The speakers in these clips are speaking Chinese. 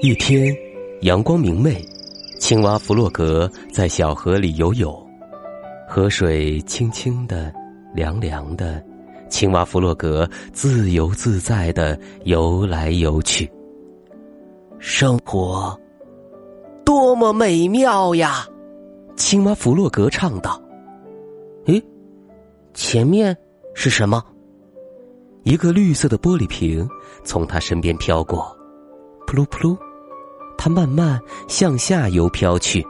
一天，阳光明媚，青蛙弗洛格在小河里游泳，河水清清的，凉凉的，青蛙弗洛格自由自在的游来游去。生活多么美妙呀！青蛙弗洛格唱道。诶，前面是什么？一个绿色的玻璃瓶从他身边飘过，扑噜扑噜。它慢慢向下游飘去，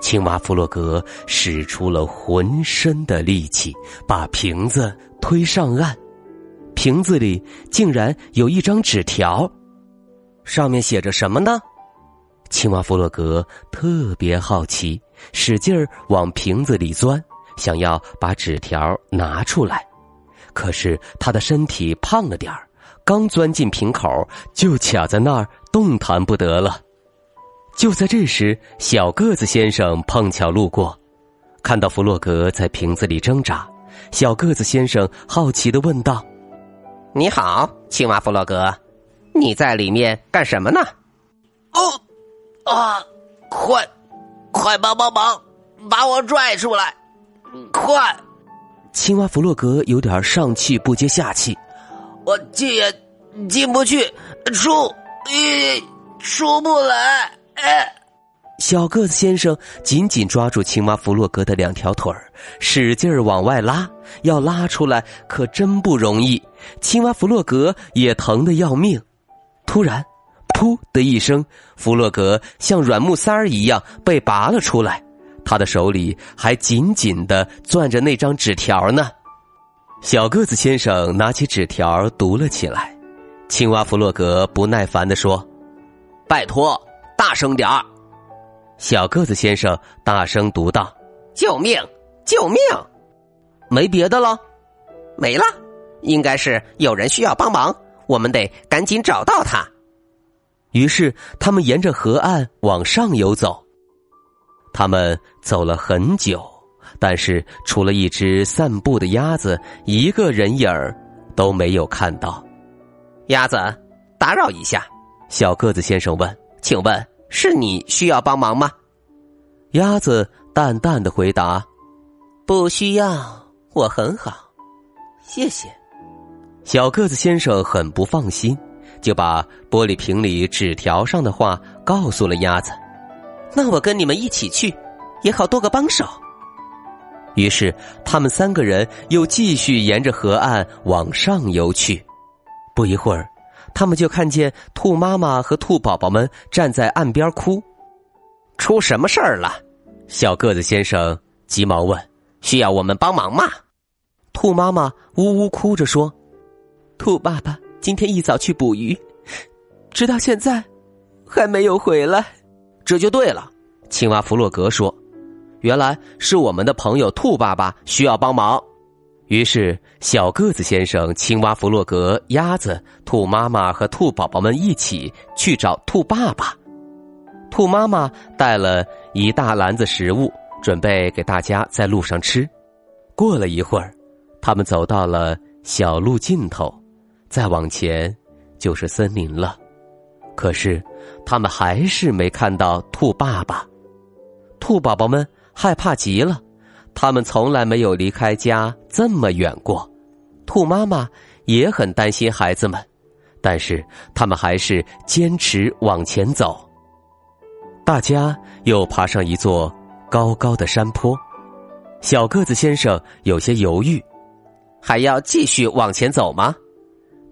青蛙弗洛格使出了浑身的力气，把瓶子推上岸。瓶子里竟然有一张纸条，上面写着什么呢？青蛙弗洛格特别好奇，使劲儿往瓶子里钻，想要把纸条拿出来。可是他的身体胖了点儿。刚钻进瓶口，就卡在那儿动弹不得了。就在这时，小个子先生碰巧路过，看到弗洛格在瓶子里挣扎，小个子先生好奇的问道：“你好，青蛙弗洛格，你在里面干什么呢？”“哦，啊，快，快帮帮忙，把我拽出来！快！”青蛙弗洛格有点上气不接下气。我进也进不去，出也出不来。哎，小个子先生紧紧抓住青蛙弗洛格的两条腿儿，使劲儿往外拉。要拉出来可真不容易，青蛙弗洛格也疼得要命。突然，噗的一声，弗洛格像软木塞儿一样被拔了出来，他的手里还紧紧的攥着那张纸条呢。小个子先生拿起纸条读了起来，青蛙弗洛格不耐烦的说：“拜托，大声点儿。”小个子先生大声读道：“救命！救命！没别的了，没了，应该是有人需要帮忙，我们得赶紧找到他。”于是他们沿着河岸往上游走，他们走了很久。但是，除了一只散步的鸭子，一个人影儿都没有看到。鸭子，打扰一下，小个子先生问：“请问是你需要帮忙吗？”鸭子淡淡的回答：“不需要，我很好，谢谢。”小个子先生很不放心，就把玻璃瓶里纸条上的话告诉了鸭子：“那我跟你们一起去，也好多个帮手。”于是，他们三个人又继续沿着河岸往上游去。不一会儿，他们就看见兔妈妈和兔宝宝们站在岸边哭。出什么事儿了？小个子先生急忙问：“需要我们帮忙吗？”兔妈妈呜呜哭着说：“兔爸爸今天一早去捕鱼，直到现在还没有回来。”这就对了，青蛙弗洛格说。原来是我们的朋友兔爸爸需要帮忙，于是小个子先生、青蛙弗洛格、鸭子、兔妈妈和兔宝宝们一起去找兔爸爸。兔妈妈带了一大篮子食物，准备给大家在路上吃。过了一会儿，他们走到了小路尽头，再往前就是森林了。可是他们还是没看到兔爸爸。兔宝宝们。害怕极了，他们从来没有离开家这么远过。兔妈妈也很担心孩子们，但是他们还是坚持往前走。大家又爬上一座高高的山坡，小个子先生有些犹豫：“还要继续往前走吗？”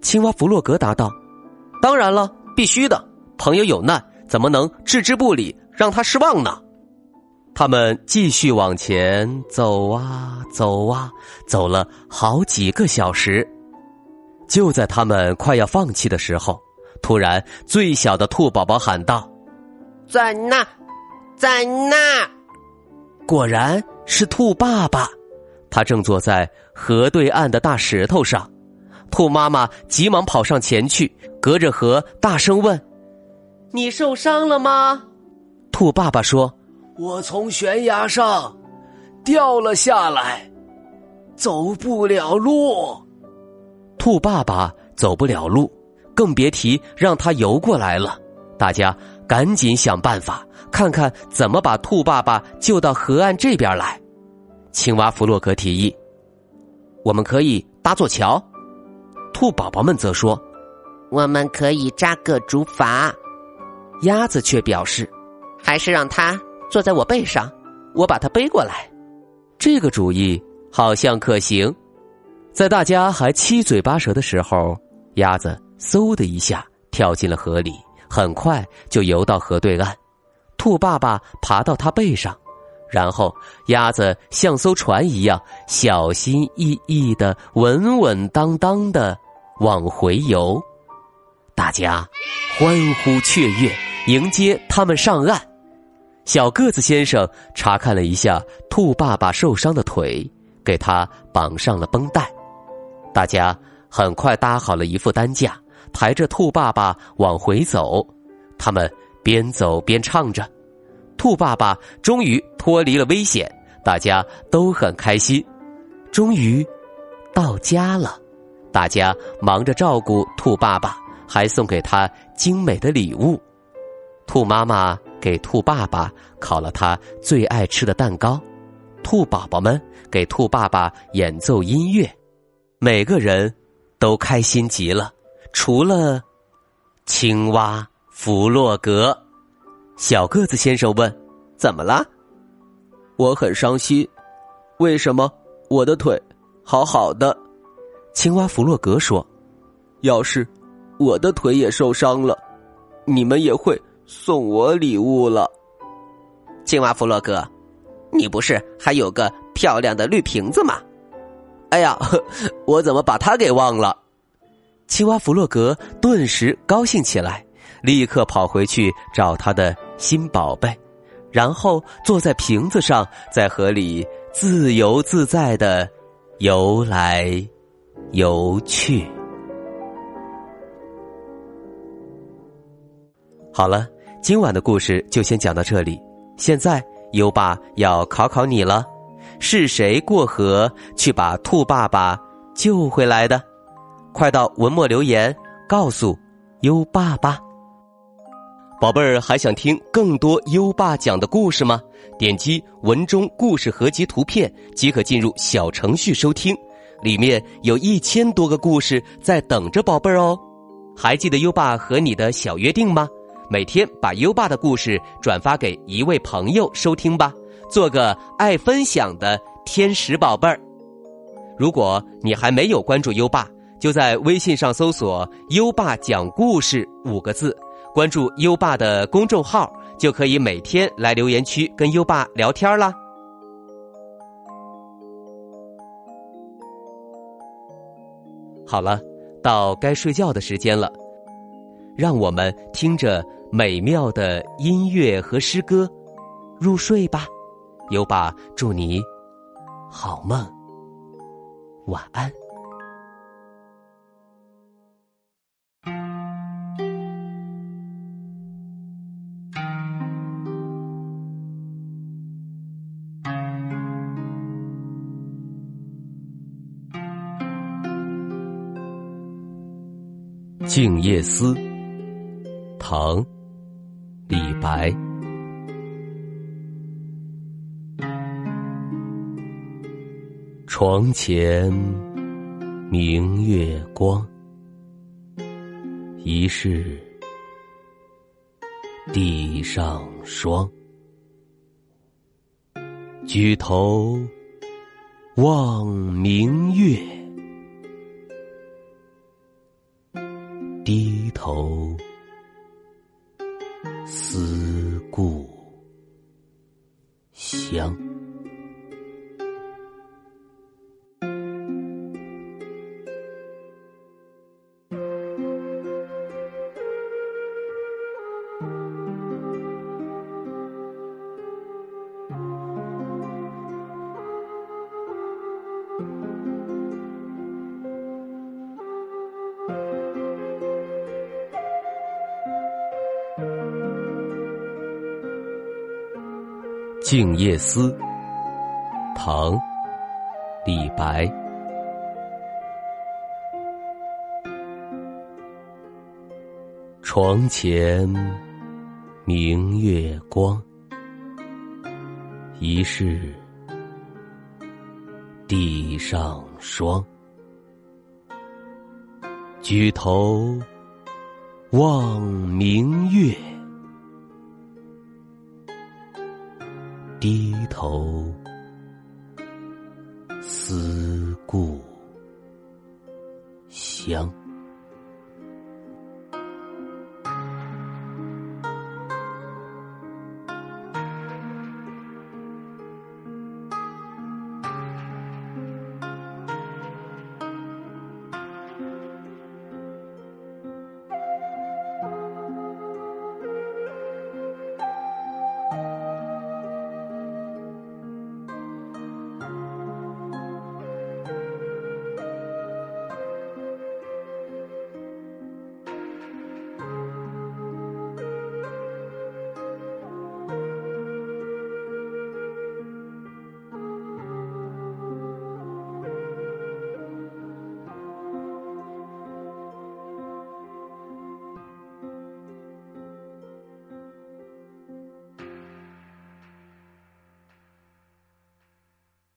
青蛙弗洛格答道：“当然了，必须的。朋友有难，怎么能置之不理，让他失望呢？”他们继续往前走啊走啊，走了好几个小时。就在他们快要放弃的时候，突然最小的兔宝宝喊道：“在那，在那！”果然是兔爸爸，他正坐在河对岸的大石头上。兔妈妈急忙跑上前去，隔着河大声问：“你受伤了吗？”兔爸爸说：“我从悬崖上掉了下来，走不了路。”兔爸爸走不了路，更别提让他游过来了。大家赶紧想办法，看看怎么把兔爸爸救到河岸这边来。青蛙弗洛格提议：“我们可以搭座桥。”兔宝宝们则说：“我们可以扎个竹筏。”鸭子却表示：“还是让他坐在我背上，我把它背过来。”这个主意好像可行。在大家还七嘴八舌的时候，鸭子嗖的一下跳进了河里，很快就游到河对岸。兔爸爸爬到它背上，然后鸭子像艘船一样小心翼翼的、稳稳当当的。往回游，大家欢呼雀跃，迎接他们上岸。小个子先生查看了一下兔爸爸受伤的腿，给他绑上了绷带。大家很快搭好了一副担架，抬着兔爸爸往回走。他们边走边唱着，兔爸爸终于脱离了危险，大家都很开心。终于到家了。大家忙着照顾兔爸爸，还送给他精美的礼物。兔妈妈给兔爸爸烤了他最爱吃的蛋糕，兔宝宝们给兔爸爸演奏音乐，每个人都开心极了，除了青蛙弗洛格。小个子先生问：“怎么了？”我很伤心，为什么我的腿好好的？青蛙弗洛格说：“要是我的腿也受伤了，你们也会送我礼物了。”青蛙弗洛格，你不是还有个漂亮的绿瓶子吗？哎呀，我怎么把它给忘了？青蛙弗洛格顿时高兴起来，立刻跑回去找他的新宝贝，然后坐在瓶子上，在河里自由自在的游来。游去。好了，今晚的故事就先讲到这里。现在优爸要考考你了：是谁过河去把兔爸爸救回来的？快到文末留言告诉优爸爸。宝贝儿，还想听更多优爸讲的故事吗？点击文中故事合集图片即可进入小程序收听。里面有一千多个故事在等着宝贝儿哦，还记得优爸和你的小约定吗？每天把优爸的故事转发给一位朋友收听吧，做个爱分享的天使宝贝儿。如果你还没有关注优爸，就在微信上搜索“优爸讲故事”五个字，关注优爸的公众号，就可以每天来留言区跟优爸聊天啦。好了，到该睡觉的时间了，让我们听着美妙的音乐和诗歌入睡吧。优爸祝你好梦，晚安。《静夜思》唐·李白。床前明月光，疑是地上霜。举头望明月。低头思故乡。静夜思》，唐·李白。床前明月光，疑是地上霜。举头望明月，头思